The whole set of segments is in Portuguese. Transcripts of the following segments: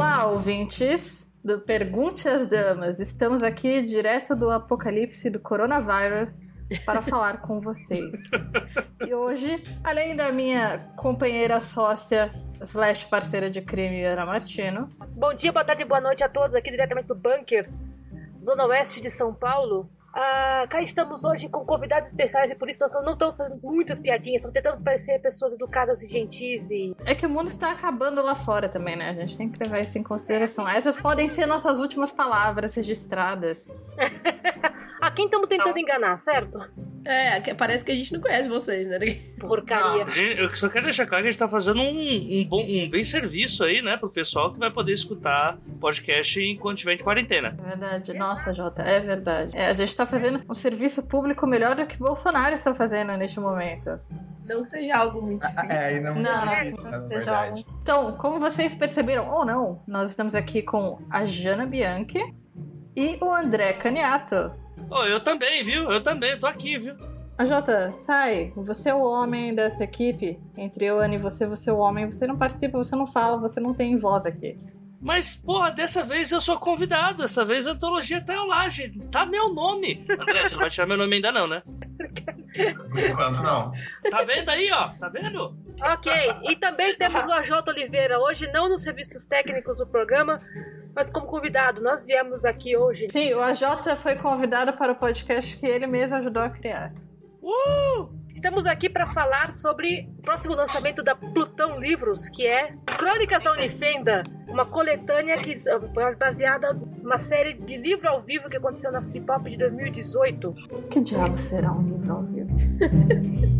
Olá, ouvintes do Pergunte às Damas. Estamos aqui direto do apocalipse do coronavírus para falar com vocês. E hoje, além da minha companheira sócia slash parceira de crime, Ana Martino. Bom dia, boa tarde, boa noite a todos aqui diretamente do bunker, Zona Oeste de São Paulo. Ah, cá estamos hoje com convidados especiais e por isso nós não estamos fazendo muitas piadinhas, estamos tentando parecer pessoas educadas e gentis e. É que o mundo está acabando lá fora também, né? A gente tem que levar isso em consideração. Essas podem ser nossas últimas palavras registradas. a quem estamos tentando enganar, certo? É, parece que a gente não conhece vocês, né? Porcaria. Não, eu só quero deixar claro que a gente tá fazendo um, um, bom, um bem serviço aí, né, pro pessoal que vai poder escutar podcast enquanto estiver de quarentena. É verdade. Nossa, Jota, é verdade. É, a gente tá fazendo um serviço público melhor do que Bolsonaro está fazendo neste momento. Não seja algo muito difícil. É, não, Não, é isso, na Seja verdade. algo- Então, como vocês perceberam ou não, nós estamos aqui com a Jana Bianchi e o André Caniato. Oh, eu também, viu? Eu também, tô aqui, viu? A Jota, sai. Você é o homem dessa equipe. Entre eu, Ana e você, você é o homem. Você não participa, você não fala, você não tem voz aqui. Mas, porra, dessa vez eu sou convidado. Dessa vez a antologia tá lá, gente. Tá meu nome. André, você não vai tirar meu nome ainda não, né? Por enquanto, não. Tá vendo aí, ó? Tá vendo? Ok, e também temos o AJ Oliveira hoje, não nos serviços técnicos do programa, mas como convidado. Nós viemos aqui hoje. Sim, o AJ foi convidado para o podcast que ele mesmo ajudou a criar. Uh! Estamos aqui para falar sobre o próximo lançamento da Plutão Livros, que é As Crônicas da Unifenda, uma coletânea que é baseada numa série de livro ao vivo que aconteceu na Flip Hop de 2018. Que diabo será um livro ao vivo?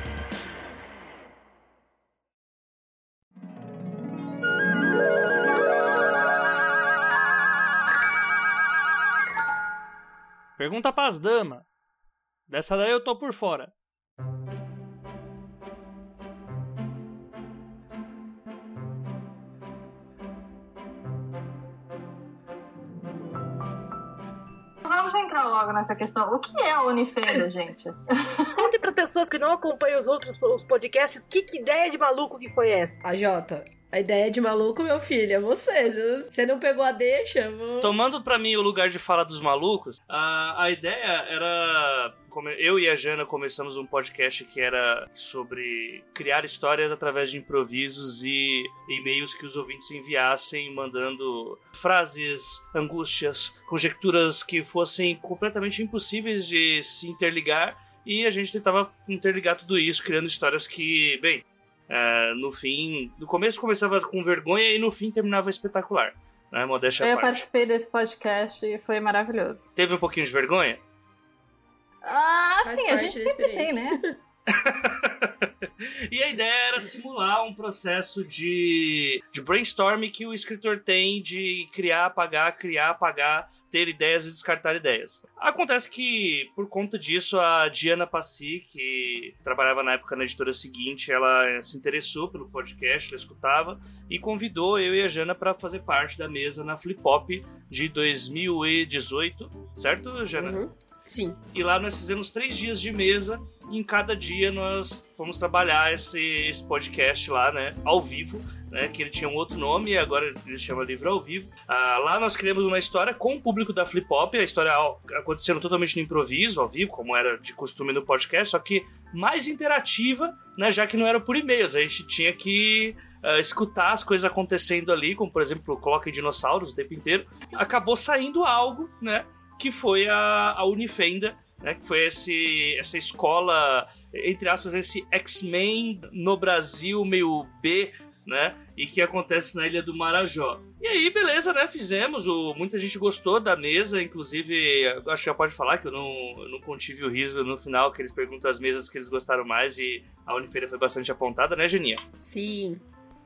Pergunta pras damas. Dessa daí eu tô por fora. Vamos entrar logo nessa questão. O que é a Unifenda, gente? Conte para pessoas que não acompanham os outros os podcasts, que, que ideia de maluco que foi essa? A Jota, a ideia de maluco, meu filho, é você. Você não pegou a deixa? Vou... Tomando pra mim o lugar de fala dos malucos, a, a ideia era. Eu e a Jana começamos um podcast que era sobre criar histórias através de improvisos e e-mails que os ouvintes enviassem, mandando frases, angústias, conjecturas que fossem completamente impossíveis de se interligar. E a gente tentava interligar tudo isso, criando histórias que, bem, é, no fim. No começo começava com vergonha e no fim terminava espetacular. Né? Modéstia Eu parte. participei desse podcast e foi maravilhoso. Teve um pouquinho de vergonha? Ah, Faz sim, a gente sempre tem, né? e a ideia era simular um processo de, de brainstorming que o escritor tem de criar, apagar, criar, apagar, ter ideias e descartar ideias. Acontece que, por conta disso, a Diana Passi, que trabalhava na época na editora seguinte, ela se interessou pelo podcast, ela escutava, e convidou eu e a Jana para fazer parte da mesa na Flip Hop de 2018, certo, Jana? Uhum. Sim. E lá nós fizemos três dias de mesa. E em cada dia nós fomos trabalhar esse, esse podcast lá, né? Ao vivo, né? Que ele tinha um outro nome e agora ele se chama Livro ao Vivo. Ah, lá nós criamos uma história com o público da Flip Hop. A história acontecendo totalmente no improviso, ao vivo, como era de costume no podcast, só que mais interativa, né? Já que não era por e-mails. A gente tinha que uh, escutar as coisas acontecendo ali, como por exemplo, coloca dinossauros o tempo inteiro, acabou saindo algo, né? Que foi a, a Unifenda, né? Que foi esse, essa escola, entre aspas, esse X-Men no Brasil meio B, né? E que acontece na Ilha do Marajó. E aí, beleza, né? Fizemos. O, muita gente gostou da mesa, inclusive, acho que já pode falar que eu não, eu não contive o riso no final, que eles perguntam as mesas que eles gostaram mais e a Unifeira foi bastante apontada, né, Geninha? Sim.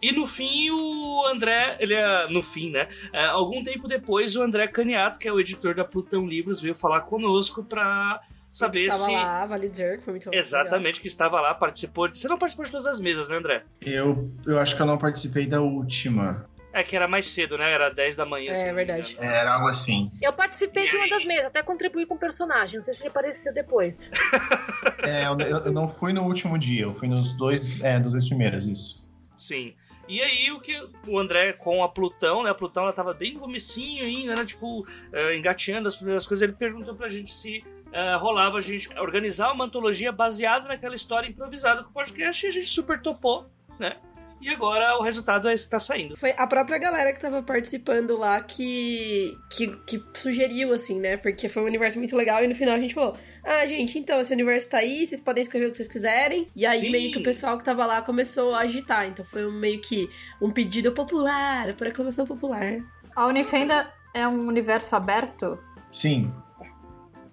E no fim, o André, ele é. No fim, né? É, algum tempo depois, o André Caniato, que é o editor da Plutão Livros, veio falar conosco pra saber estava se. lá, vale dizer, que foi muito Exatamente, legal. que estava lá, participou. De... Você não participou de todas as mesas, né, André? Eu, eu acho que eu não participei da última. É que era mais cedo, né? Era 10 da manhã. É, verdade. Era algo assim. Eu participei de uma das mesas, até contribuí com o personagem. Não sei se ele apareceu depois. É, eu, eu não fui no último dia, eu fui nos dois, é, dos dois primeiros, isso. Sim. E aí o que o André com a Plutão, né? A Plutão ela tava bem no comecinho ainda, né? Tipo, eh, engateando as primeiras coisas. Ele perguntou pra gente se eh, rolava a gente organizar uma antologia baseada naquela história improvisada com o podcast e a gente super topou, né? E agora o resultado é esse que tá saindo. Foi a própria galera que tava participando lá que, que, que sugeriu, assim, né? Porque foi um universo muito legal e no final a gente falou: Ah, gente, então esse universo tá aí, vocês podem escrever o que vocês quiserem. E aí Sim. meio que o pessoal que tava lá começou a agitar. Então foi um, meio que um pedido popular, por aclamação popular. A Unifenda é um universo aberto? Sim.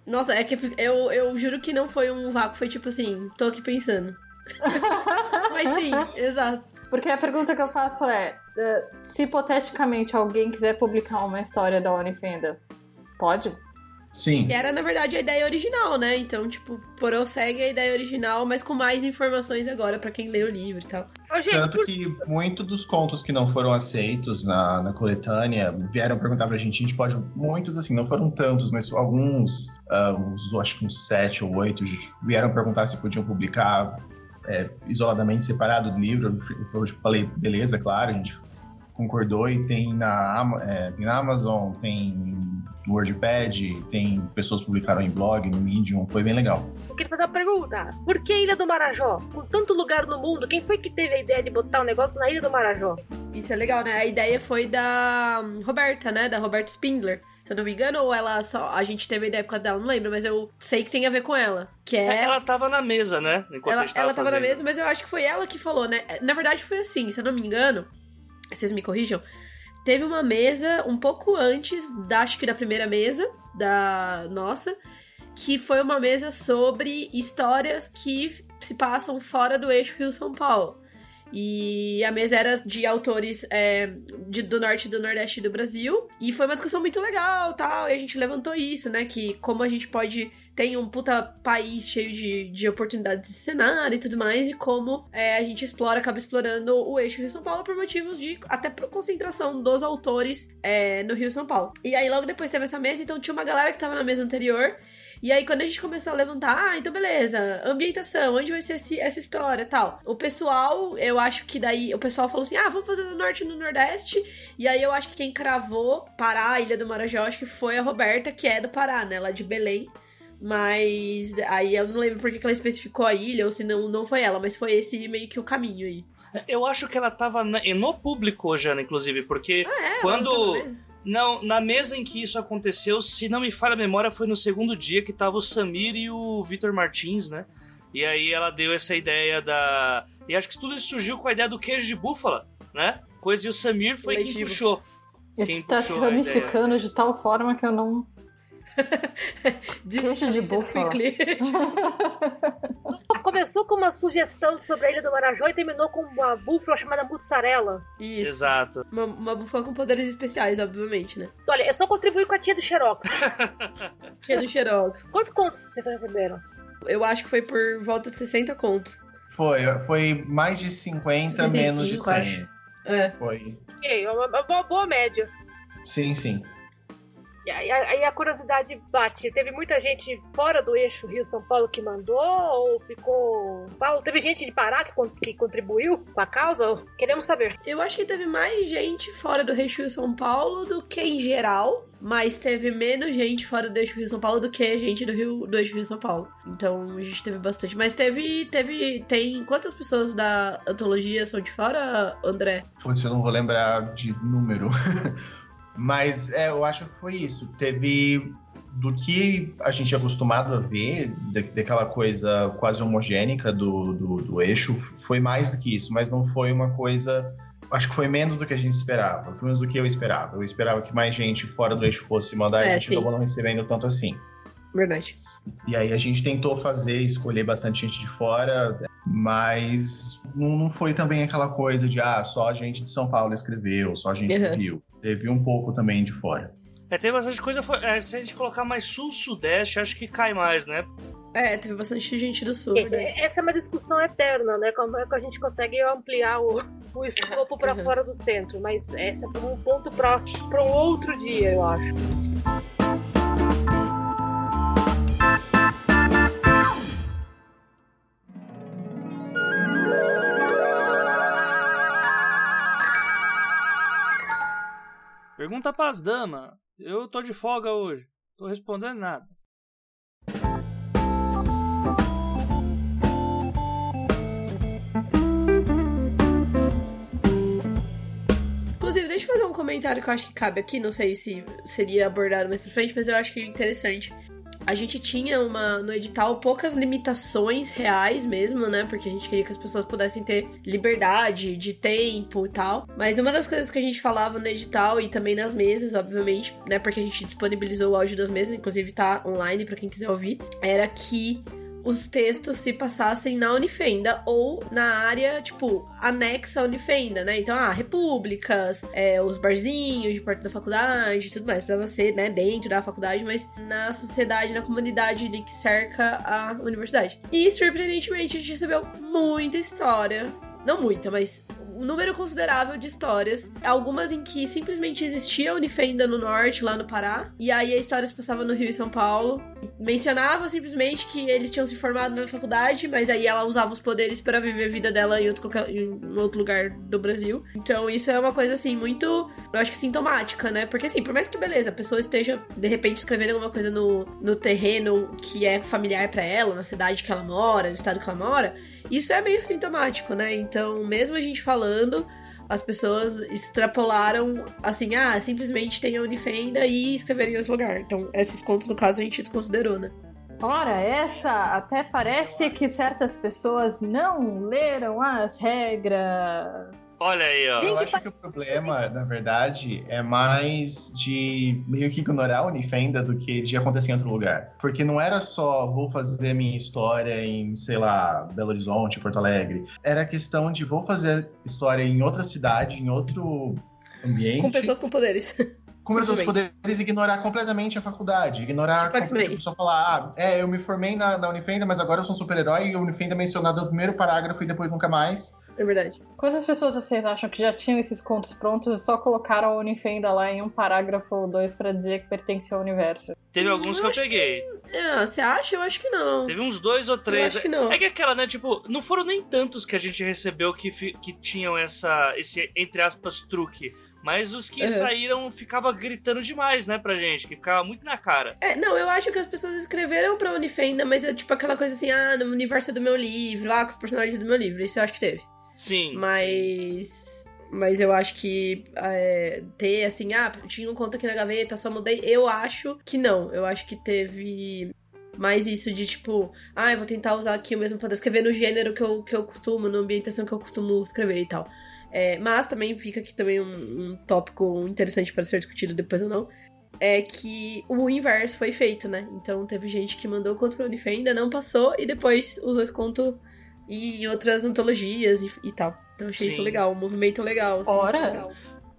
Nossa, é que eu, eu juro que não foi um vácuo, foi tipo assim, tô aqui pensando. Mas sim, exato. Porque a pergunta que eu faço é: eh, se hipoteticamente alguém quiser publicar uma história da Unifenda, pode? Sim. Que era, na verdade, a ideia original, né? Então, tipo, prossegue a ideia original, mas com mais informações agora pra quem lê o livro e tal. Tanto que muito dos contos que não foram aceitos na, na coletânea vieram perguntar pra gente. A gente pode. Muitos, assim, não foram tantos, mas alguns, ah, uns, acho que uns sete ou oito, vieram perguntar se podiam publicar é, isoladamente, separado do livro. Eu, eu falei, beleza, claro, a gente concordou e tem na, é, tem na Amazon, tem no WordPad, tem pessoas que publicaram em blog, no Medium, foi bem legal. eu queria fazer uma pergunta. Por que Ilha do Marajó? Com tanto lugar no mundo, quem foi que teve a ideia de botar o negócio na Ilha do Marajó? Isso é legal, né? A ideia foi da hum, Roberta, né? Da Roberta Spindler. Se eu não me engano, ou ela só. A gente teve a ideia por causa dela, não lembro, mas eu sei que tem a ver com ela. Que é. Ela tava na mesa, né? Enquanto ela, tava ela tava na fazendo. mesa, mas eu acho que foi ela que falou, né? Na verdade, foi assim, se eu não me engano, vocês me corrijam. Teve uma mesa um pouco antes da, acho que da primeira mesa, da nossa, que foi uma mesa sobre histórias que se passam fora do eixo Rio-São Paulo. E a mesa era de autores é, de- do norte e do nordeste do Brasil. E foi uma discussão muito legal tal. E a gente levantou isso, né? Que como a gente pode. Tem um puta país cheio de, de oportunidades de cenário e tudo mais. E como é, a gente explora, acaba explorando o eixo Rio-São Paulo por motivos de. Até por concentração dos autores é, no Rio-São Paulo. E aí logo depois teve essa mesa, então tinha uma galera que tava na mesa anterior. E aí, quando a gente começou a levantar, ah, então beleza, ambientação, onde vai ser esse- essa história e tal. O pessoal, eu acho que daí, o pessoal falou assim, ah, vamos fazer no norte e no nordeste. E aí eu acho que quem cravou Pará, Ilha do Marajó, acho que foi a Roberta, que é do Pará, né, lá de Belém. Mas aí eu não lembro por que ela especificou a ilha, ou se não, não foi ela, mas foi esse meio que o caminho aí. Eu acho que ela tava no público, Jana, inclusive, porque Ah, é? Quando-? Não, na mesa em que isso aconteceu, se não me falha a memória, foi no segundo dia que tava o Samir e o Vitor Martins, né? E aí ela deu essa ideia da. E acho que tudo isso surgiu com a ideia do queijo de búfala, né? Coisa e o Samir foi quem Leitivo. puxou. Isso Quem está se ramificando de tal forma que eu não. Queijo de quickly. Começou com uma sugestão sobre a Ilha do Marajó e terminou com uma búfala chamada mussarela. Isso. Exato. Uma, uma búfala com poderes especiais, obviamente, né? Olha, eu só contribuí com a tia do Xerox. Cheia do Xerox. Quantos contos vocês receberam? Eu acho que foi por volta de 60 conto. Foi, foi mais de 50, menos de 65, 100. acho. É. Foi. Ok, uma, uma boa média. Sim, sim. E aí, aí a curiosidade bate. Teve muita gente fora do eixo Rio-São Paulo que mandou? Ou ficou. Paulo, teve gente de Pará que, con- que contribuiu com a causa? Queremos saber. Eu acho que teve mais gente fora do Eixo Rio São Paulo do que em geral. mas teve menos gente fora do eixo Rio São Paulo do que gente do Rio do eixo Rio São Paulo. Então a gente teve bastante. Mas teve. teve tem quantas pessoas da antologia são de fora, André? Putz, eu não vou lembrar de número. mas é, eu acho que foi isso. Teve do que a gente é acostumado a ver, daquela coisa quase homogênica do, do, do, eixo, foi mais do que isso, mas não foi uma coisa. Acho que foi menos do que a gente esperava, pelo menos do que eu esperava. Eu esperava que mais gente fora do eixo fosse mandar, é, a gente sim. acabou não recebendo tanto assim. Verdade. E aí a gente tentou fazer, escolher bastante gente de fora, mas não, não foi também aquela coisa de, ah, só a gente de São Paulo escreveu, só a gente uhum. viu. Teve um pouco também de fora. É, tem bastante coisa. É, se a gente colocar mais sul-sudeste, acho que cai mais, né? É, teve bastante gente do sul. Né? Essa é uma discussão eterna, né? Como é que a gente consegue ampliar o, o escopo para uhum. fora do centro? Mas essa é um ponto para um outro dia, eu acho. Pergunta pras damas. Eu tô de folga hoje. Tô respondendo nada. Inclusive, deixa eu fazer um comentário que eu acho que cabe aqui. Não sei se seria abordado mais pra frente, mas eu acho que é interessante a gente tinha uma no edital poucas limitações reais mesmo, né? Porque a gente queria que as pessoas pudessem ter liberdade de tempo e tal. Mas uma das coisas que a gente falava no edital e também nas mesas, obviamente, né? Porque a gente disponibilizou o áudio das mesas, inclusive tá online para quem quiser ouvir, era que os textos se passassem na Unifenda ou na área, tipo, anexa à Unifenda, né? Então, ah, repúblicas, é, os barzinhos de perto da faculdade tudo mais. Pra você, né, dentro da faculdade, mas na sociedade, na comunidade ali que cerca a universidade. E, surpreendentemente, a gente recebeu muita história. Não muita, mas número considerável de histórias. Algumas em que simplesmente existia a Unifenda no norte, lá no Pará. E aí a história se passava no Rio e São Paulo. Mencionava simplesmente que eles tinham se formado na faculdade, mas aí ela usava os poderes para viver a vida dela em outro, qualquer, em outro lugar do Brasil. Então isso é uma coisa assim, muito, eu acho que sintomática, né? Porque assim, por mais que beleza, a pessoa esteja de repente escrevendo alguma coisa no, no terreno que é familiar para ela, na cidade que ela mora, no estado que ela mora isso é meio sintomático, né? Então, mesmo a gente falando, as pessoas extrapolaram assim, ah, simplesmente tem a Unifenda e escreveram em outro lugar. Então, esses contos, no caso, a gente desconsiderou, né? Ora, essa até parece que certas pessoas não leram as regras. Olha aí, ó. Eu acho que o problema, na verdade, é mais de meio que ignorar a Unifenda do que de acontecer em outro lugar. Porque não era só vou fazer minha história em, sei lá, Belo Horizonte, Porto Alegre. Era questão de vou fazer história em outra cidade, em outro ambiente. Com pessoas com poderes. com pessoas poderes ignorar completamente a faculdade, ignorar tipo, só falar, ah, é, eu me formei na, na Unifenda, mas agora eu sou um super-herói e a Unifenda é mencionada no primeiro parágrafo e depois nunca mais. É verdade. Quantas pessoas vocês acham que já tinham esses contos prontos e só colocaram a Unifenda lá em um parágrafo ou dois para dizer que pertence ao universo? Teve alguns que eu peguei. Que... É, você acha? Eu acho que não. Teve uns dois ou três. Eu acho que não. É que aquela, né? Tipo, não foram nem tantos que a gente recebeu que, que tinham essa, esse, entre aspas, truque. Mas os que uhum. saíram ficava gritando demais, né, pra gente, que ficava muito na cara. É, não, eu acho que as pessoas escreveram pra Unifenda, mas é tipo aquela coisa assim, ah, no universo do meu livro, lá com os personagens do meu livro. Isso eu acho que teve. Sim. Mas. Sim. Mas eu acho que é, ter assim, ah, tinha um conto aqui na gaveta, só mudei. Eu acho que não. Eu acho que teve mais isso de tipo, ah, eu vou tentar usar aqui o mesmo poder escrever no gênero que eu, que eu costumo, na ambientação que eu costumo escrever e tal. É, mas também fica aqui também um, um tópico interessante para ser discutido depois ou não. É que o inverso foi feito, né? Então teve gente que mandou conto pra Unifei, ainda não passou, e depois usou esse conto em outras antologias e, e tal. Então achei Sim. isso legal, um movimento legal. Assim, Ora! Legal.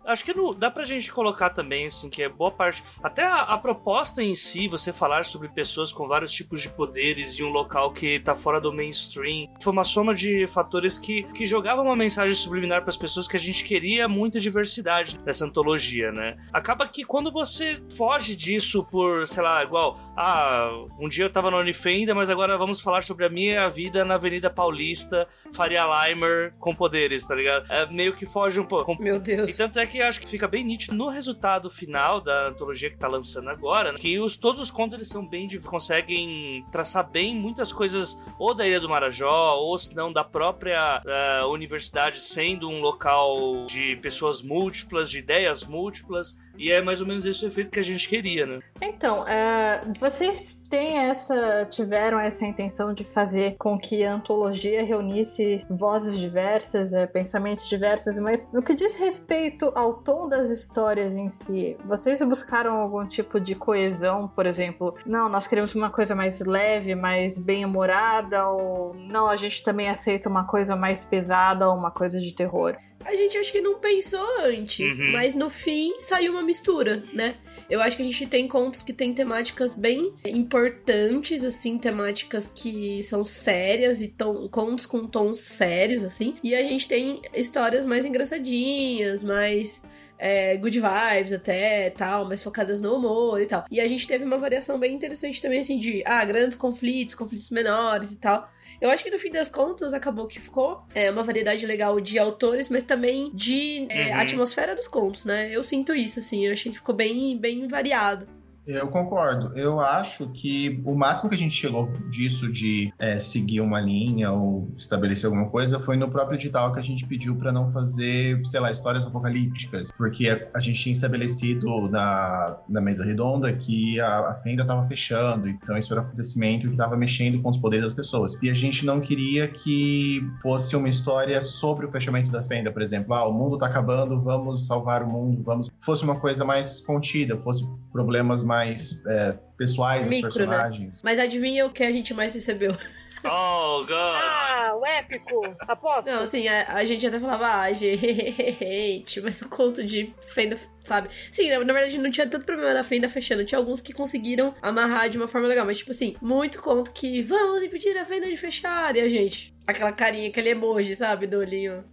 Acho que no, dá pra gente colocar também, assim, que é boa parte. Até a, a, proposta em si, você falar sobre pessoas com vários tipos de poderes em um local que tá fora do mainstream, foi uma soma de fatores que, que jogavam uma mensagem subliminar para as pessoas que a gente queria muita diversidade nessa antologia, né? Acaba que quando você foge disso por, sei lá, igual, ah, um dia eu tava na Unifenda, mas agora vamos falar sobre a minha vida na Avenida Paulista, Faria Limer com poderes, tá ligado? É meio que foge um pouco. Meu Deus. E tanto é que que acho que fica bem nítido no resultado final da antologia que tá lançando agora, né? que os, todos os contos eles são bem conseguem traçar bem muitas coisas ou da Ilha do Marajó, ou se não da própria uh, universidade sendo um local de pessoas múltiplas, de ideias múltiplas. E é mais ou menos esse o efeito que a gente queria, né? Então, é, vocês têm essa. tiveram essa intenção de fazer com que a antologia reunisse vozes diversas, é, pensamentos diversos, mas no que diz respeito ao tom das histórias em si, vocês buscaram algum tipo de coesão, por exemplo? Não, nós queremos uma coisa mais leve, mais bem-humorada, ou não, a gente também aceita uma coisa mais pesada ou uma coisa de terror a gente acho que não pensou antes, uhum. mas no fim saiu uma mistura, né? Eu acho que a gente tem contos que tem temáticas bem importantes, assim, temáticas que são sérias e tom, contos com tons sérios, assim. E a gente tem histórias mais engraçadinhas, mais é, good vibes até, tal, mais focadas no humor e tal. E a gente teve uma variação bem interessante também, assim, de, ah, grandes conflitos, conflitos menores e tal. Eu acho que no fim das contas acabou que ficou é, uma variedade legal de autores, mas também de é, uhum. atmosfera dos contos, né? Eu sinto isso, assim, eu achei que ficou bem, bem variado. Eu concordo. Eu acho que o máximo que a gente chegou disso de é, seguir uma linha ou estabelecer alguma coisa foi no próprio edital que a gente pediu para não fazer, sei lá, histórias apocalípticas, porque a, gente tinha estabelecido na, na mesa redonda que a, a fenda estava fechando, então isso era um acontecimento que estava mexendo com os poderes das pessoas. E a gente não queria que fosse uma história sobre o fechamento da fenda, por exemplo, ah, o mundo está acabando, vamos salvar o mundo, vamos. Fosse uma coisa mais contida, fosse problemas mais mais é, pessoais Micro, dos né? personagens. Né? Mas adivinha o que a gente mais recebeu? Oh, God! Ah, o épico! Aposto! Não, assim, a, a, gente até falava, ah, gente, mas o conto de Fenda, sabe? Sim, na, na, verdade não tinha tanto problema da Fenda fechando, tinha alguns que conseguiram amarrar de uma forma legal, mas tipo assim, muito conto que vamos impedir a Fenda de fechar, e a gente, aquela carinha, aquele emoji, sabe, do olhinho.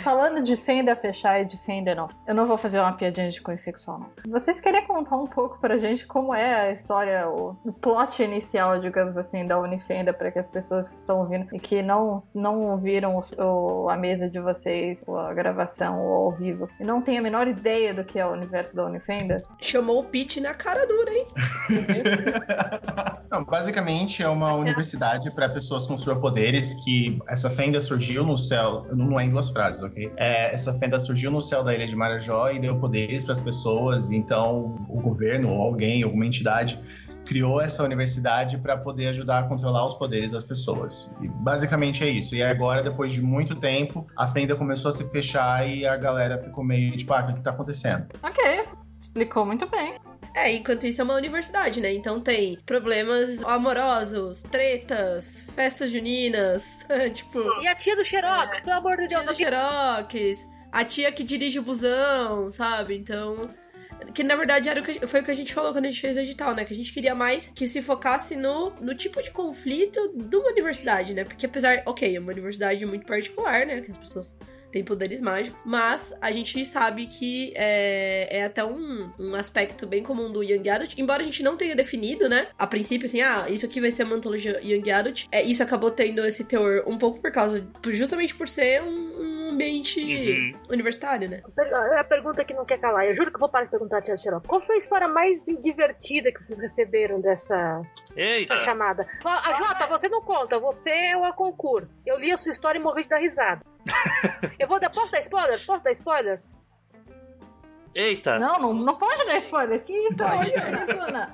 Falando de fenda fechar e de fenda não, eu não vou fazer uma piadinha de cunho sexual, não. Vocês querem contar um pouco pra gente como é a história, o, o plot inicial, digamos assim, da Unifenda, para que as pessoas que estão ouvindo e que não, não viram o, o, a mesa de vocês, ou a gravação, ou ao vivo, e não tem a menor ideia do que é o universo da Unifenda? Chamou o Pete na cara dura, hein? não, basicamente é uma universidade para pessoas com superpoderes que essa fenda surgiu no céu, não é em duas frases, ok? É, essa fenda surgiu no céu da ilha de Marajó e deu poderes para as pessoas, então o governo ou alguém, alguma entidade criou essa universidade para poder ajudar a controlar os poderes das pessoas. E basicamente é isso. E agora, depois de muito tempo, a fenda começou a se fechar e a galera ficou meio tipo, ah, o que, está acontecendo? Ok, explicou muito bem. É, enquanto isso é uma universidade, né? Então tem problemas amorosos, tretas, festas juninas, tipo. E a tia do Xerox, é, pelo amor de Deus. Tia do Xerox, a tia que dirige o busão, sabe? Então. Que na verdade era o que, foi o que a gente falou quando a gente fez o edital, né? Que a gente queria mais que se focasse no, no tipo de conflito de uma universidade, né? Porque apesar, ok, é uma universidade muito particular, né? Que as pessoas tem poderes mágicos, mas a gente sabe que é, é até um, um aspecto bem comum do Young Adult, embora a gente não tenha definido, né? A princípio, assim, ah, isso aqui vai ser uma antologia Young Adult. É, isso acabou tendo esse teor um pouco por causa, justamente por ser um, um ambiente uhum. universitário, né? É a pergunta que não quer calar. Eu juro que eu vou parar de perguntar, Tia Xerox. Qual foi a história mais divertida que vocês receberam dessa, dessa chamada? A Jota, você não conta, você é o concurso. Eu li a sua história e morri de dar risada. Eu vou dar. Posso dar spoiler? Posso dar spoiler? Eita! Não, não, não pode dar spoiler. Que isso? Olha isso, Ana.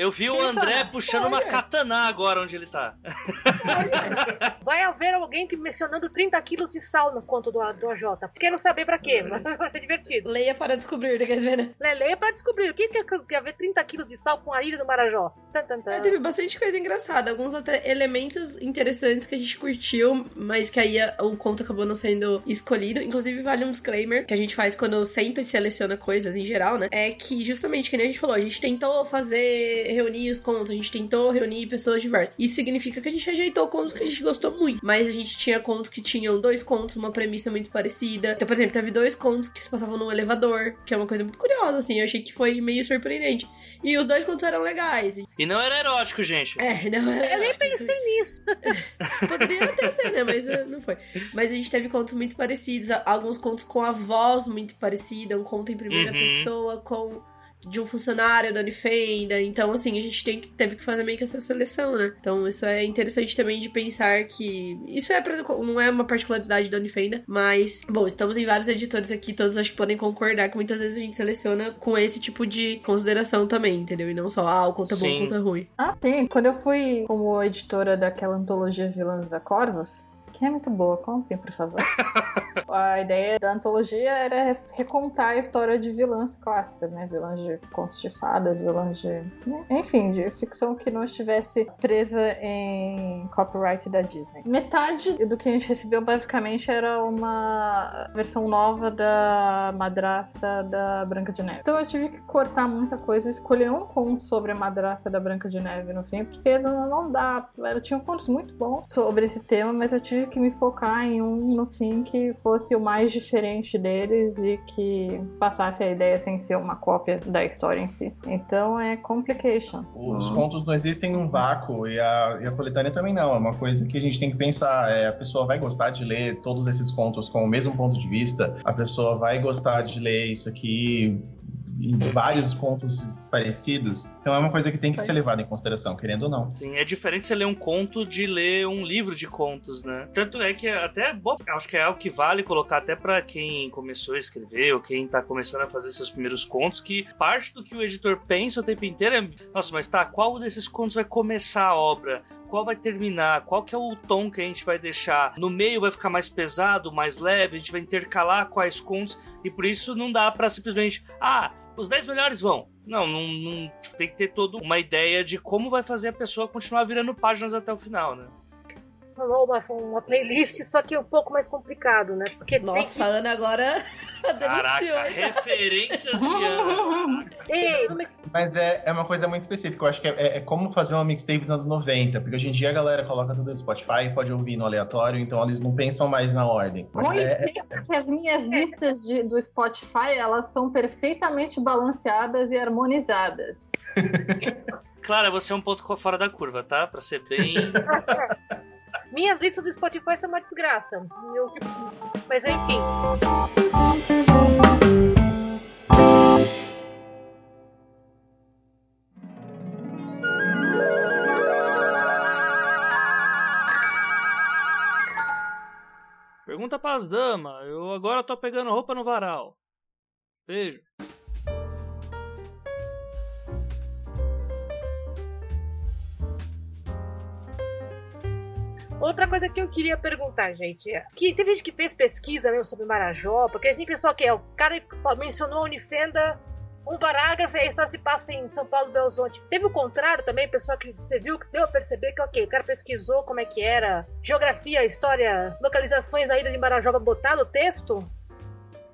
Eu vi o André puxando uma katana agora onde ele tá. Vai haver alguém que mencionando 30 quilos de sal no conto do, do AJ. Quero saber pra quê, mas vai ser divertido. Leia para descobrir, quer dizer, né? Leia para descobrir. O que é que haver 30 quilos de sal com a ilha do Marajó? Tan, tan, tan. É, teve bastante coisa engraçada. Alguns até elementos interessantes que a gente curtiu, mas que aí o conto acabou não sendo escolhido. Inclusive, vale um disclaimer que a gente faz quando sempre seleciona coisas em geral, né? É que justamente, que nem a gente falou, a gente tentou fazer reunir os contos, a gente tentou reunir pessoas diversas. Isso significa que a gente rejeitou contos que a gente gostou muito. Mas a gente tinha contos que tinham dois contos, uma premissa muito parecida. Então, por exemplo, teve dois contos que se passavam num elevador, que é uma coisa muito curiosa, assim. Eu achei que foi meio surpreendente. E os dois contos eram legais. E não era erótico, gente. É, não era. Eu nem pensei nisso. Poderia até ser, né? Mas uh, não foi. Mas a gente teve contos muito parecidos. Alguns contos com a voz muito parecida. Um conto em primeira Uhum. pessoa com de um funcionário da Unifenda. Então, assim, a gente tem, que- teve que fazer meio que essa seleção, né? Então, isso é interessante também de pensar que. Isso é pra- não é uma particularidade da Unifenda, mas, bom, estamos em vários editores aqui, todos acho que podem concordar que muitas vezes a gente seleciona com esse tipo de consideração também, entendeu? E não só, ah, o conto é bom, Sim. o conto é ruim. Ah, sim. Quando eu fui como editora daquela antologia Vilãs da Corvus, que é muito boa, comprem, por favor. a ideia da antologia era re- recontar a história de vilãs clássicas, né? Vilãs de contos de fadas, vilãs de. né? Enfim, de ficção que não estivesse presa em copyright da Disney. Metade do que a gente recebeu basicamente era uma versão nova da madrasta da Branca de Neve. Então eu tive que cortar muita coisa escolher um conto sobre a madrasta da Branca de Neve no fim, porque não, não dá. Eu tinha contos muito bons sobre esse tema, mas eu tive que me focar em um no fim que fosse o mais diferente deles e que passasse a ideia sem ser uma cópia da história em si. Então é complication. Os Uhum. contos não existem num vácuo e a, e a coletânea também não. É uma coisa que a gente tem que pensar. É, a pessoa vai gostar de ler todos esses contos com o mesmo ponto de vista. A pessoa vai gostar de ler isso aqui em vários contos parecidos. Então é uma coisa que tem que ser levada em consideração, querendo ou não. Sim, é diferente você ler um conto de ler um livro de contos, né? Tanto é que até é bom, acho que é algo que vale colocar até pra quem começou a escrever ou quem tá começando a fazer seus primeiros contos, que parte do que o editor pensa o tempo inteiro é, nossa, mas tá, qual desses contos vai começar a obra? Qual vai terminar? Qual que é o tom que a gente vai deixar? No meio vai ficar mais pesado, mais leve, a gente vai intercalar quais contos e por isso não dá pra simplesmente, ah, os 10 melhores vão. Não, não, não- tipo, tem que ter toda uma ideia de como vai fazer a pessoa continuar virando páginas até o final, né? Rolou uma, uma playlist, só que um pouco mais complicado, né? Porque Nossa, a Ana agora. Caraca, referências de me- Mas é, é uma coisa muito específica. Eu acho que é, é- é como fazer uma mixtape dos anos 90. Porque hoje em dia a galera coloca tudo no Spotify, pode ouvir no aleatório, então eles não pensam mais na ordem. Mas Com é, licença, que as minhas listas de- do Spotify, elas são perfeitamente balanceadas e harmonizadas. Clara, você é um ponto fora da curva, tá? Pra ser bem. Minhas listas do Spotify são uma desgraça. Mas enfim. Pergunta pras damas. Eu agora tô pegando roupa no varal. Beijo. Outra coisa que eu queria perguntar, gente, é que teve gente que fez pesquisa mesmo sobre Marajó, porque tem pessoal que é, o cara mencionou a Unifenda, um parágrafo e a história se passa em São Paulo Belo Horizonte. Teve o contrário também, pessoal que você viu que deu a perceber que, ok, o cara pesquisou como é que era, geografia, história, localizações da ilha de Marajó pra botar no texto?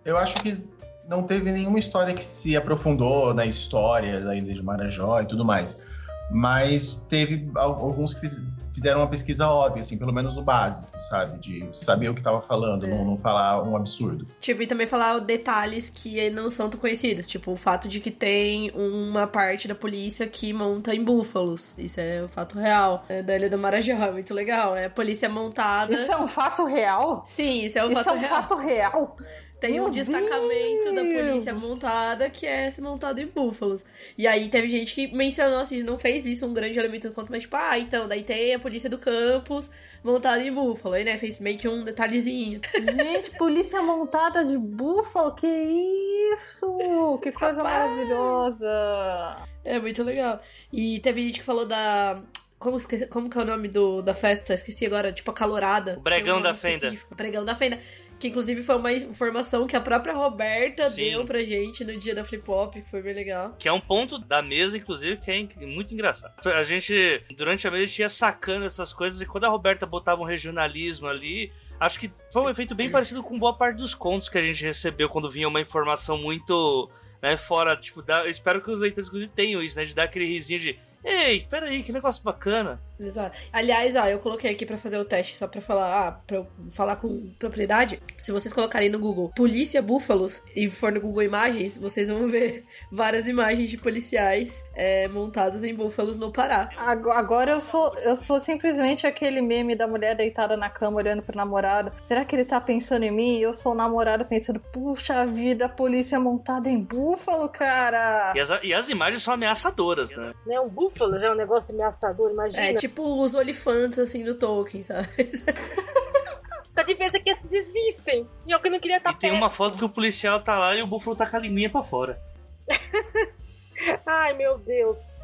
Eu acho que não teve nenhuma história que se aprofundou na história da Ilha de Marajó e tudo mais. Mas teve al- alguns que fizeram uma pesquisa óbvia, assim, pelo menos o básico, sabe? De saber o que estava falando, não, não falar um absurdo. Tipo, e também falar detalhes que não são tão conhecidos. Tipo, o fato de que tem uma parte da polícia que monta em búfalos. Isso é o fato real. É da Ilha do Marajó, é muito legal. É a polícia montada. Isso é um fato real? Sim, isso é um Isso fato é um real. fato real? Tem Meu um destacamento da polícia Deus! montada que é montado em búfalos. E aí teve gente que mencionou assim, não fez isso um grande elemento do conto, mas tipo, ah, então, daí tem a polícia do campus montada em búfalo. Aí, né, fez meio que um detalhezinho. Gente, polícia montada de búfalo, que isso? Que coisa Rapaz! maravilhosa! É muito legal. E teve gente que falou da. Como, esqueci- como que é o nome do, da festa? Esqueci agora, tipo a calorada. O Bregão Tem um da Fenda. específico. O Bregão da Fenda. Que inclusive foi uma informação que a própria Roberta Sim. deu pra gente no dia da Flip Hop, que foi bem legal. Que é um ponto da mesa, inclusive, que é muito engraçado. A gente, durante a mesa, a gente ia sacando essas coisas e quando a Roberta botava um regionalismo ali, acho que foi um efeito bem parecido com boa parte dos contos que a gente recebeu quando vinha uma informação muito. Né, fora, tipo, da, eu espero que os leitores inclusive tenham isso, né? De dar aquele risinho de Ei, peraí, que negócio bacana. Exato. Aliás, ó, eu coloquei aqui pra fazer o teste, só pra falar, ah, pra eu falar com propriedade. Se vocês colocarem no Google Polícia Búfalos e for no Google Imagens, vocês vão ver várias imagens de policiais é, montados em búfalos no Pará. Ago- Agora eu sou, eu sou simplesmente aquele meme da mulher deitada na cama olhando pro namorado. Será que ele tá pensando em mim? E eu sou o namorado pensando, puxa vida, a polícia montada em búfalo, cara. E as, e as imagens são ameaçadoras, né? Né? Um búfalo já é um negócio ameaçador, imagina. É tipo os olifantes, assim, do Tolkien, sabe? A diferença é que esses existem. E eu que não queria estar E tem perto. uma foto que o policial tá lá e o búfalo tá com a linguinha pra fora. Ai, meu Deus.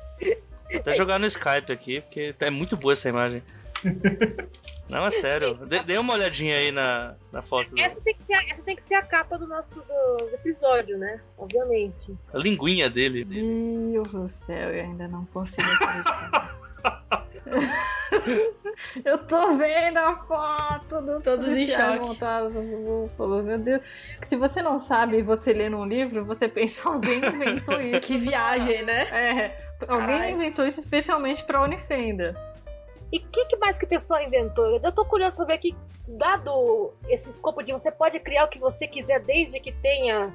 Vou até jogar no Skype aqui, porque é muito boa essa imagem. Não, é sério. Dê, dê uma olhadinha aí na, na foto. do- Essa tem, que ser, a- essa tem que ser a capa do nosso do- do episódio, né? Obviamente. A linguinha dele. Deus do céu, eu ainda não consigo acreditar. eu tô vendo a foto dos Todos em choque. montados nos búfalos, meu Deus. Se você não sabe e você lê num livro, você pensa, alguém inventou isso. que viagem, né? É, alguém Caralho. inventou isso especialmente pra Unifenda. E o que, que mais que o pessoal inventou? Eu tô curioso saber que, dado esse escopo de você pode criar o que você quiser desde que tenha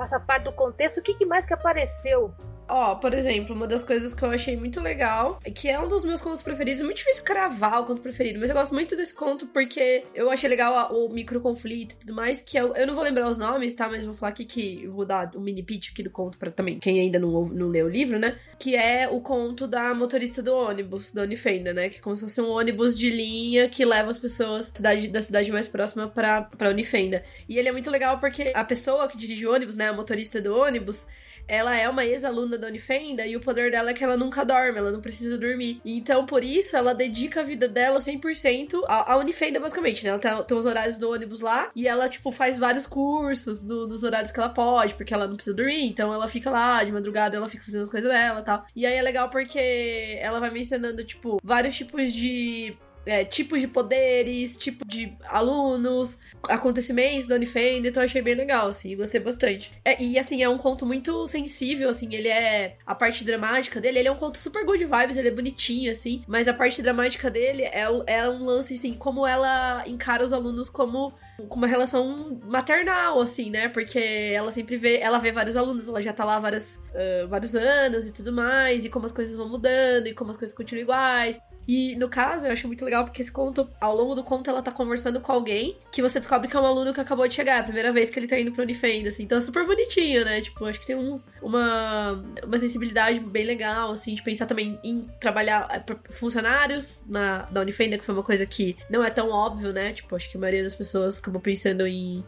essa parte do contexto, o que, que mais que apareceu? Ó, por exemplo, uma das coisas que eu achei muito legal, que é um dos meus contos preferidos, é muito difícil cravar o conto preferido, mas eu gosto muito desse conto porque eu achei legal o micro conflito e tudo mais, que eu, eu não vou lembrar os nomes, tá? Mas vou falar aqui que eu vou dar um mini pitch aqui do conto pra também quem ainda não, não leu o livro, né? Que é o conto da motorista do ônibus, da Unifenda, né? Que é como se fosse um ônibus de linha que leva as pessoas da cidade, da cidade mais próxima pra, pra Unifenda. E ele é muito legal porque a pessoa que dirige o ônibus, né? A motorista do ônibus, ela é uma ex-aluna da Unifenda e o poder dela é que ela nunca dorme, ela não precisa dormir. Então, por isso, ela dedica a vida dela 100% à, à Unifenda, basicamente, né? Ela tem, os horários do ônibus lá e ela, tipo, faz vários cursos no- nos horários que ela pode, porque ela não precisa dormir. Então, ela fica lá de madrugada, ela fica fazendo as coisas dela e tal. E aí é legal porque ela vai me ensinando, tipo, vários tipos de é, tipos de poderes, tipo de alunos, acontecimentos da Unifenda, então achei bem legal, assim, gostei bastante. É, e assim, é um conto muito sensível, assim, ele é. A parte dramática dele, ele é um conto super good vibes, ele é bonitinho, assim, mas a parte dramática dele é, é um lance, assim, como ela encara os alunos como com uma relação maternal, assim, né? Porque ela sempre vê, ela vê vários alunos, ela já tá lá várias, ah, vários anos e tudo mais, e como as coisas vão mudando, e como as coisas continuam iguais. E no caso, eu acho muito legal porque esse conto, ao longo do conto, ela tá conversando com alguém que você descobre que é um aluno que acabou de chegar, a primeira vez que ele tá indo pra Unifenda, assim. Então é super bonitinho, né? Tipo, acho que tem um- uma, uma sensibilidade bem legal, assim, de pensar também em trabalhar eh, funcionários na, da Unifenda, que foi uma coisa que não é tão óbvio, né? Tipo, acho que a maioria das pessoas acabou pensando em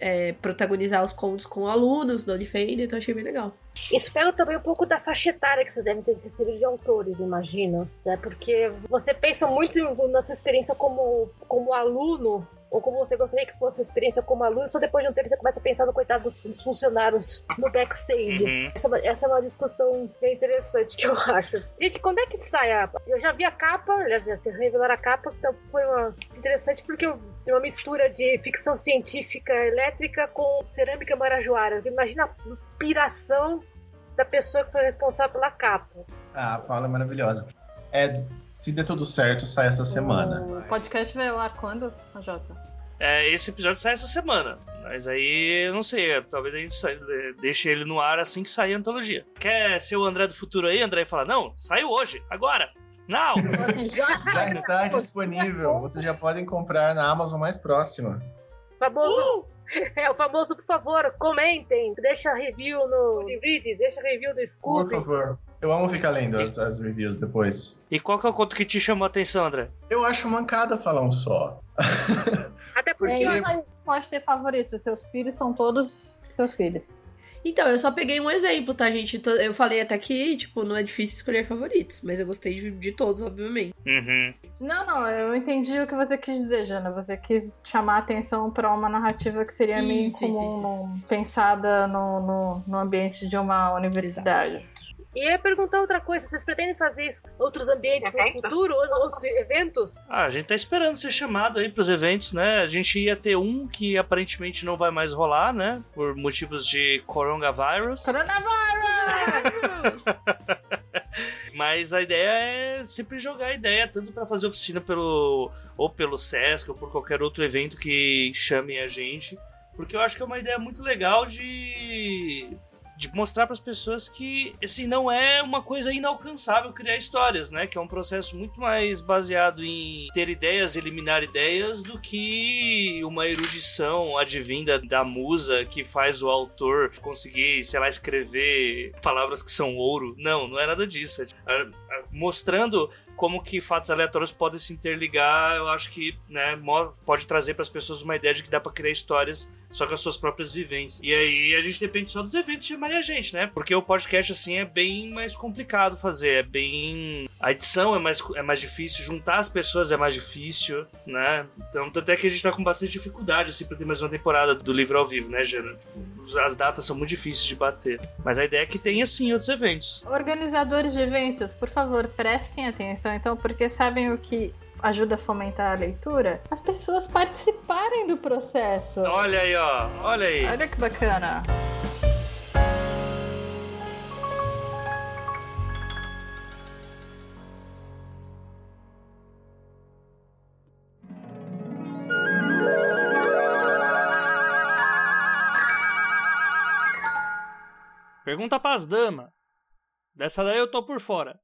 é, protagonizar os contos com alunos da Unifenda, então achei bem legal. Isso pega também um pouco da faixa etária que você deve ter recebido de autores, imagino. Né? Porque você pensa muito na sua experiência como, como aluno, ou como você gostaria que fosse a experiência como aluno, só depois de um tempo você começa a pensar no coitado dos, dos funcionários no backstage. Uhum. Essa, é essa é uma discussão bem interessante que eu acho. Gente, quando é que sai a. Eu já vi a capa, aliás, já se revelaram a capa, então foi uma... interessante porque eu... tem uma mistura de ficção científica elétrica com cerâmica marajoara. Imagina a piração da pessoa que foi responsável pela capa. Ah, a Paula é maravilhosa. É, se der tudo certo, sai essa semana. O podcast vai lá quando, Jota? É, esse episódio sai essa semana. Mas aí, eu não sei, talvez a gente deixe ele no ar assim que sair a antologia. Quer ser o André do futuro aí, André? E falar, não, saiu hoje, agora, não! Já está disponível. Vocês já podem comprar na Amazon mais próxima. Famoso. É, o famoso, por favor, comentem. Deixa review no Goodreads, deixa review no Por Scooby. favor. Eu amo ficar lendo as, as reviews depois. E qual que é o conto que te chamou a atenção, André? Eu acho mancada falar um só. Até porque É, não pode ter favorito. Seus filhos são todos seus filhos. Então, eu só peguei um exemplo, tá, gente? Eu falei até que, tipo, não é difícil escolher favoritos, mas eu gostei de, de todos, obviamente. Uhum. Não, não, eu entendi o que você quis dizer, Jana. Você quis chamar a atenção pra uma narrativa que seria meio Isso, isso, comum, isso, num- pensada no, no, no ambiente de uma universidade. E eu ia perguntar outra coisa: vocês pretendem fazer isso em outros ambientes no futuro, ou outros eventos? Ah, a gente tá esperando ser chamado aí pros eventos, né? A gente ia ter um que aparentemente não vai mais rolar, né? Por motivos de coronavírus. Coronavirus! Mas a ideia é sempre jogar a ideia, tanto para fazer oficina pelo ou pelo Sesc ou por qualquer outro evento que chame a gente, porque eu acho que é uma ideia muito legal de de mostrar para as pessoas que assim não é uma coisa inalcançável criar histórias, né? Que é um processo muito mais baseado em ter ideias, eliminar ideias, do que uma erudição advinda da musa que faz o autor conseguir, sei lá, escrever palavras que são ouro. Não, não é nada disso. É, mostrando como que fatos aleatórios podem se interligar, eu acho que né, pode trazer para as pessoas uma ideia de que dá para criar histórias só com as suas próprias vivências. E aí a gente depende só dos eventos de chamar a gente, né? Porque o podcast assim é bem mais complicado fazer, é bem a edição é mais, é mais difícil, juntar as pessoas é mais difícil, né? Então, até que a gente tá com bastante dificuldade assim para ter mais uma temporada do livro ao vivo, né, Jana? Tipo, as datas são muito difíceis de bater. Mas a ideia é que tenha sim outros eventos. Organizadores de eventos, por favor, prestem atenção então, porque sabem o que ajuda a fomentar a leitura? As pessoas participarem do processo. Olha aí, ó. Olha aí. Olha que bacana. Pergunta pras damas. Dessa daí eu tô por fora.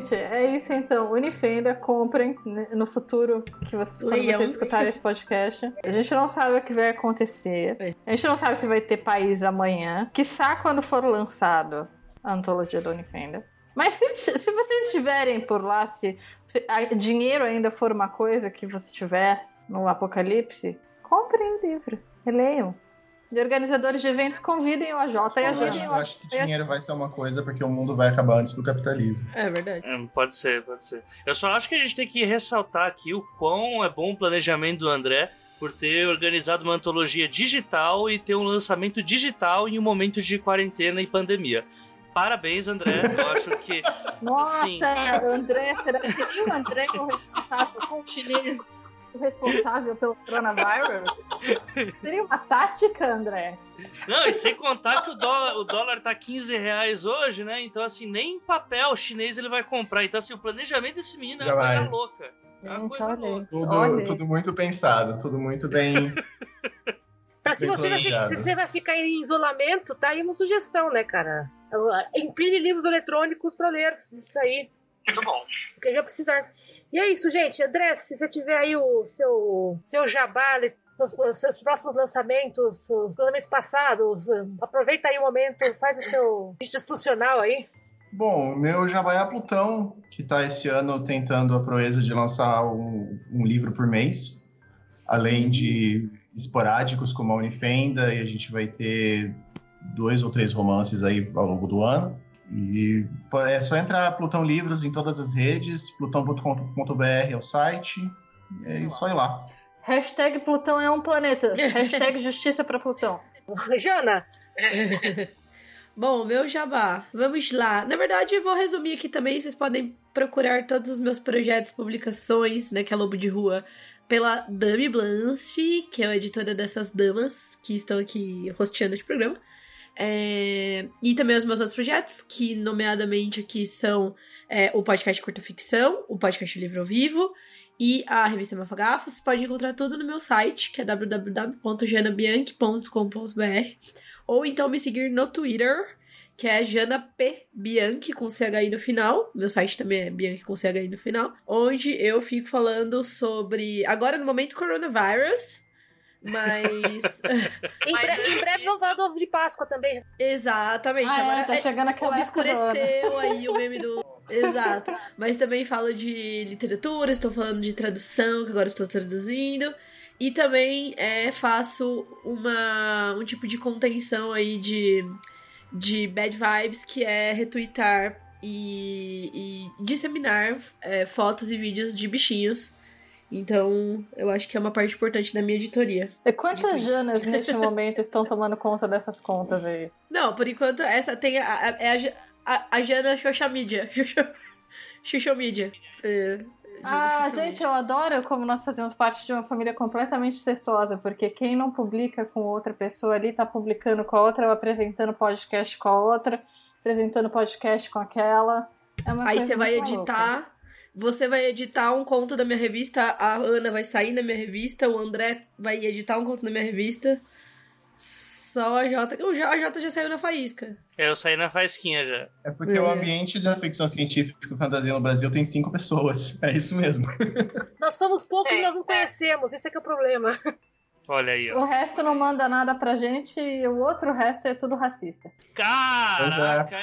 Gente, é isso então. Unifenda, comprem no futuro que vocês, quando vocês escutarem esse podcast. A gente não sabe o que vai acontecer. É. A gente não sabe se vai ter país amanhã. Quiçá quando for lançado a antologia da Unifenda. Mas se, se vocês estiverem por lá, se, se a, dinheiro ainda for uma coisa que você tiver no apocalipse, comprem o livro, leiam de organizadores de eventos convidem o AJ e a gente. Eu acho que dinheiro vai ser uma coisa porque o mundo vai acabar antes do capitalismo. É verdade. É, pode ser, pode ser. Eu só acho que a gente tem que ressaltar aqui o quão é bom o planejamento do André por ter organizado uma antologia digital e ter um lançamento digital em um momento de quarentena e pandemia. Parabéns, André. Eu acho que. Nossa, assim... André, será que o André é o responsável com o chinês responsável pelo coronavírus? Seria uma tática, André? Não, e sem contar que o dólar, o dólar tá 15 reais hoje, né? Então, assim, nem papel chinês ele vai comprar. Então, assim, o planejamento desse menino é uma coisa louca. É uma coisa louca. Tudo, tudo muito pensado, tudo muito bem. Pra se você, vai, se você vai ficar em isolamento, tá aí uma sugestão, né, cara? Imprime livros eletrônicos pra ler, se distrair. Muito bom. Porque já precisar. E é isso, gente. André, se você tiver aí o seu, seu jabá, seus, seus próximos lançamentos, os lançamentos passados, aproveita aí o momento, faz o seu institucional aí. Bom, meu jabá é Plutão, que está esse ano tentando a proeza de lançar um, um livro por mês, além de esporádicos como a Unifenda, e a gente vai ter dois ou três romances aí ao longo do ano. E é só entrar Plutão Livros em todas as redes, plutão.com.br é o site, é só ir lá. Hashtag Plutão é um planeta. Hashtag Justiça para Plutão. Jana! Bom, meu jabá, vamos lá. Na verdade, eu vou resumir aqui também. Vocês podem procurar todos os meus projetos, publicações, né, que é Lobo de Rua, pela Dami Blanche, que é a editora dessas damas que estão aqui hosteando este programa. É, e também os meus outros projetos, que nomeadamente aqui são é, o podcast Curta Ficção, o podcast Livro ao Vivo e a revista Mafagafos. Você pode encontrar tudo no meu site, que é www.janabianchi.com.br ou então me seguir no Twitter, que é Jana P. Bianchi, com CHI no final. Meu site também é Bianchi com CHI no final. Onde eu fico falando sobre, agora no momento, coronavírus mas. em, bre em, breve vamos falar do ovo de Páscoa também. Exatamente. Ah, Agora é, tá chegando aquela Obscureceu aí o meme do. Exato. Mas também falo de literatura, estou falando de tradução, que agora estou traduzindo. E também é, faço uma, um tipo de contenção aí de, de bad vibes, que é retweetar e, e disseminar é, fotos e vídeos de bichinhos então, eu acho que é uma parte importante da minha editoria. E quantas Janas neste momento estão tomando conta dessas contas aí? Não, por enquanto essa tem a, a, é a, a, Jana Xoxa Mídia. Xuxa Mídia. É, Ah, gente, eu adoro como nós fazemos parte de uma família completamente cestuosa, porque quem não publica com outra pessoa ali tá publicando com a outra, ou apresentando podcast com a outra, apresentando podcast com aquela. É uma Aí você vai editar. maluca. Você vai editar um conto da minha revista, a Ana vai sair na minha revista, o André vai editar um conto da minha revista. Só a Jota. O J- a Jota já saiu na faísca. É, Eu saí na faísquinha já. É porque o ambiente da ficção científica e fantasia no Brasil tem cinco pessoas. É isso mesmo. Nós somos poucos É, e nós nos é. conhecemos. Esse é que é o problema. Olha aí, ó. O resto não manda nada pra gente e o outro resto é tudo racista. Caraca!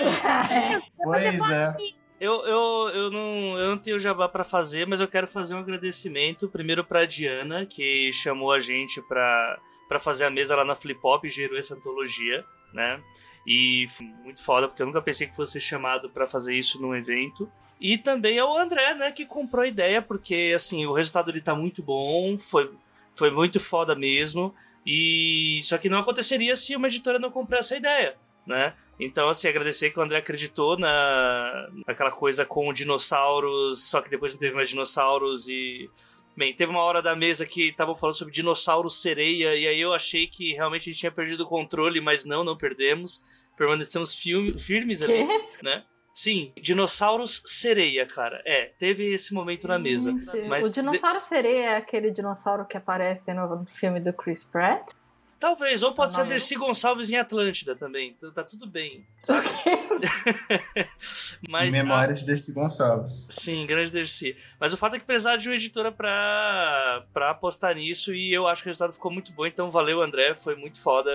Pois é. Eu, eu, eu, não, eu não tenho jabá pra fazer, mas eu quero fazer um agradecimento primeiro pra Diana, que chamou a gente pra fazer a mesa lá na Flip Hop e gerou essa antologia, né? E muito foda, porque eu nunca pensei que fosse chamado pra fazer isso num evento. E também é o André, né, que comprou a ideia, porque, assim, o resultado dele tá muito bom, foi, foi muito foda mesmo. E isso aqui não aconteceria se uma editora não comprasse a ideia, né? Então, assim, agradecer que o André acreditou na naquela coisa com dinossauros, só que depois não teve mais dinossauros e. Bem, teve uma hora da mesa que estavam falando sobre dinossauro sereia, e aí eu achei que realmente a gente tinha perdido o controle, mas não, não perdemos. Permanecemos firmes ali, né? Sim, dinossauros sereia, cara. É, teve esse momento na mesa. Gente, Mas o dinossauro sereia é aquele dinossauro que aparece no filme do Chris Pratt? Talvez, ou pode Não, ser não. Dercy Gonçalves em Atlântida também. Tá, tá tudo bem. Mas. Memórias de Dercy Gonçalves. Sim, grande Dercy. Mas o fato é que precisava de uma editora pra, pra apostar nisso e eu acho que o resultado ficou muito bom. Então valeu, André. Foi muito foda.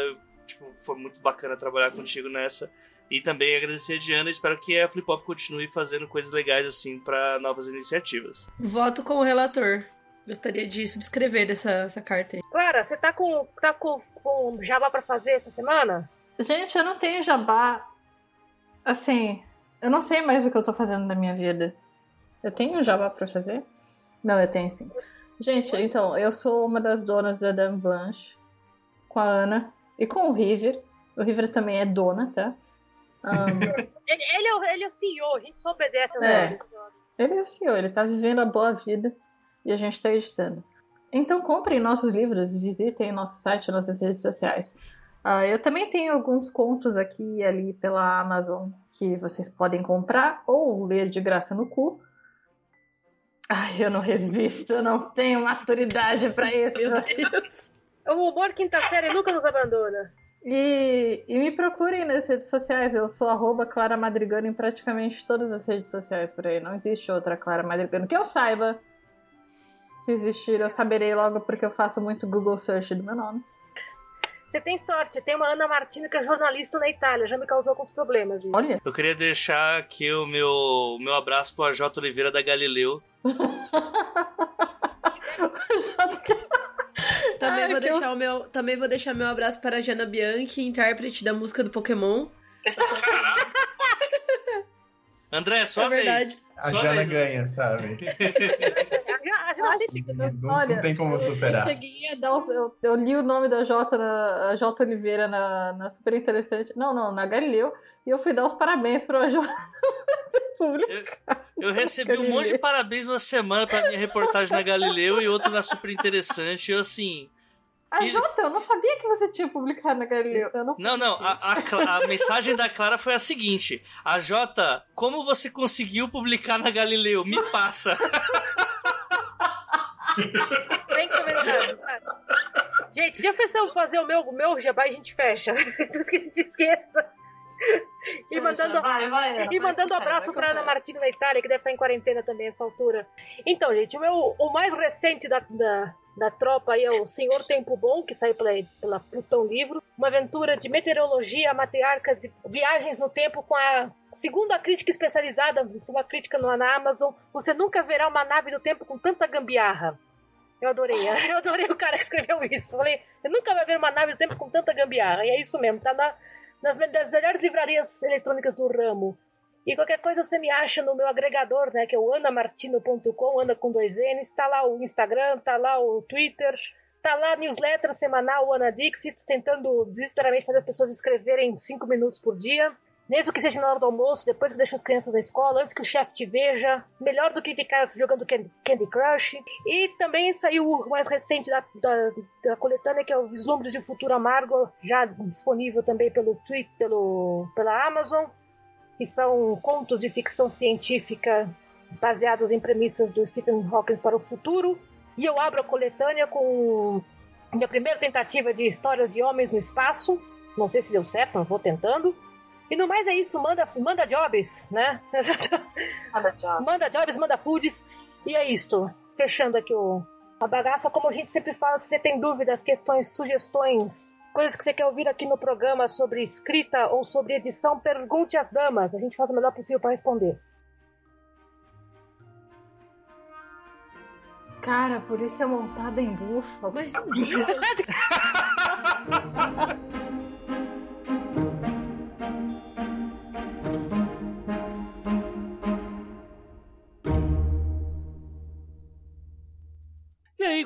Tipo, foi muito bacana trabalhar contigo nessa. E também agradecer a Diana. Espero que a Flip Hop continue fazendo coisas legais assim pra novas iniciativas. Voto com o relator. Gostaria de subscrever dessa essa carta aí. Clara, você tá com, tá com, com jabá pra fazer essa semana? Gente, eu não tenho jabá. Assim, eu não sei mais o que eu tô fazendo na minha vida. Eu tenho jabá pra fazer? Não, eu tenho sim. Gente, então, eu sou uma das donas da Dame Blanche com a Ana e com o River. O River também é dona, tá? Ahn, Ele, ele é, o, ele é o CEO, a gente só obedece ao É. ele é o senhor, ele tá vivendo a boa vida e a gente tá editando. Então comprem nossos livros, visitem nosso site, nossas redes sociais. Ah, eu também tenho alguns contos aqui e ali pela Amazon que vocês podem comprar ou ler de graça no cu. Ai, eu não resisto, eu não tenho maturidade pra isso. Meu Deus. O humor quinta série nunca nos abandona. E, e me procurem nas redes sociais. Eu sou arroba Clara Madrigano em praticamente todas as redes sociais por aí. Não existe outra Clara Madrigano que eu saiba. Se existir, eu saberei logo porque eu faço muito Google Search do meu nome. Você tem sorte, tem uma Ana Martina que é jornalista na Itália, já me causou alguns problemas. gente. Olha. Eu queria deixar aqui o meu, o meu abraço pro AJ Oliveira da Galileu. Também, Ai, vou deixar o meu, também vou deixar meu abraço para a Jana Bianchi, intérprete da música do Pokémon. André, sua É verdade. vez. A Sua Jana vez. ganha, sabe? Fica- Não, Olha, não tem como eu- superar. Eu, cheguei a dar eu, eu li o nome da Jota, na, a Jota Oliveira na, na Super Interessante. Não, não, na Galileu. E eu fui dar os parabéns pra Jota Público. Eu recebi um monte de parabéns uma semana pra minha reportagem na Galileu e outro na Super Interessante. Eu assim. A E- Jota, eu não sabia que você tinha publicado na Galileu. Eu não Não, não, a, a a mensagem da Clara foi a seguinte: A Jota, como você conseguiu publicar na Galileu? Me passa. Sem comentário. Gente, já pensamos fazer o meu, o meu jabá e a gente fecha. Esqueça. E mandando, Vai, vai, Ana, e vai, mandando vai, abraço vai, vai. Ana Martina na Itália, que deve estar em quarentena também nessa altura. Então, gente, o, meu, o mais recente da, da, da tropa aí é o Senhor Tempo Bom, que saiu pela, pela Plutão Livro. Uma aventura de meteorologia, matriarcas e viagens no tempo com a segunda crítica especializada, uma crítica no- na Amazon. Você nunca verá uma nave do tempo com tanta gambiarra. Eu adorei, eu adorei o cara que escreveu isso. Falei, eu nunca vai ver uma nave do tempo com tanta gambiarra. E é isso mesmo, tá na, nas das melhores livrarias eletrônicas do ramo. E qualquer coisa você me acha no meu agregador, né? Que é o anamartino.com, Ana com dois N's. Tá lá o Instagram, tá lá o Twitter, tá lá a newsletter semanal, Ana Dixit, tentando desesperadamente fazer as pessoas escreverem cinco minutos por dia. Mesmo que seja na hora do almoço, depois que deixa as crianças na escola, antes que o chefe te veja, melhor do que ficar jogando Candy Crush. E também saiu o mais recente da, da, da coletânea, que é o Vislumbres de um Futuro Amargo, já disponível também pelo Twitter, pelo, pela Amazon, que são contos de ficção científica baseados em premissas do Stephen Hawking para o futuro. E eu abro a coletânea com minha primeira tentativa de histórias de homens no espaço. Não sei se deu certo, mas vou tentando. E no mais é isso, manda, manda jobs, né? Manda jobs. manda jobs, manda foods. E é isto. Fechando aqui o, a bagaça, como a gente sempre fala, se você tem dúvidas, questões, sugestões, coisas que você quer ouvir aqui no programa sobre escrita ou sobre edição, pergunte às damas. A gente faz o melhor possível para responder. Cara, a polícia é montada em búfalo. Mas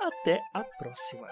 até a próxima.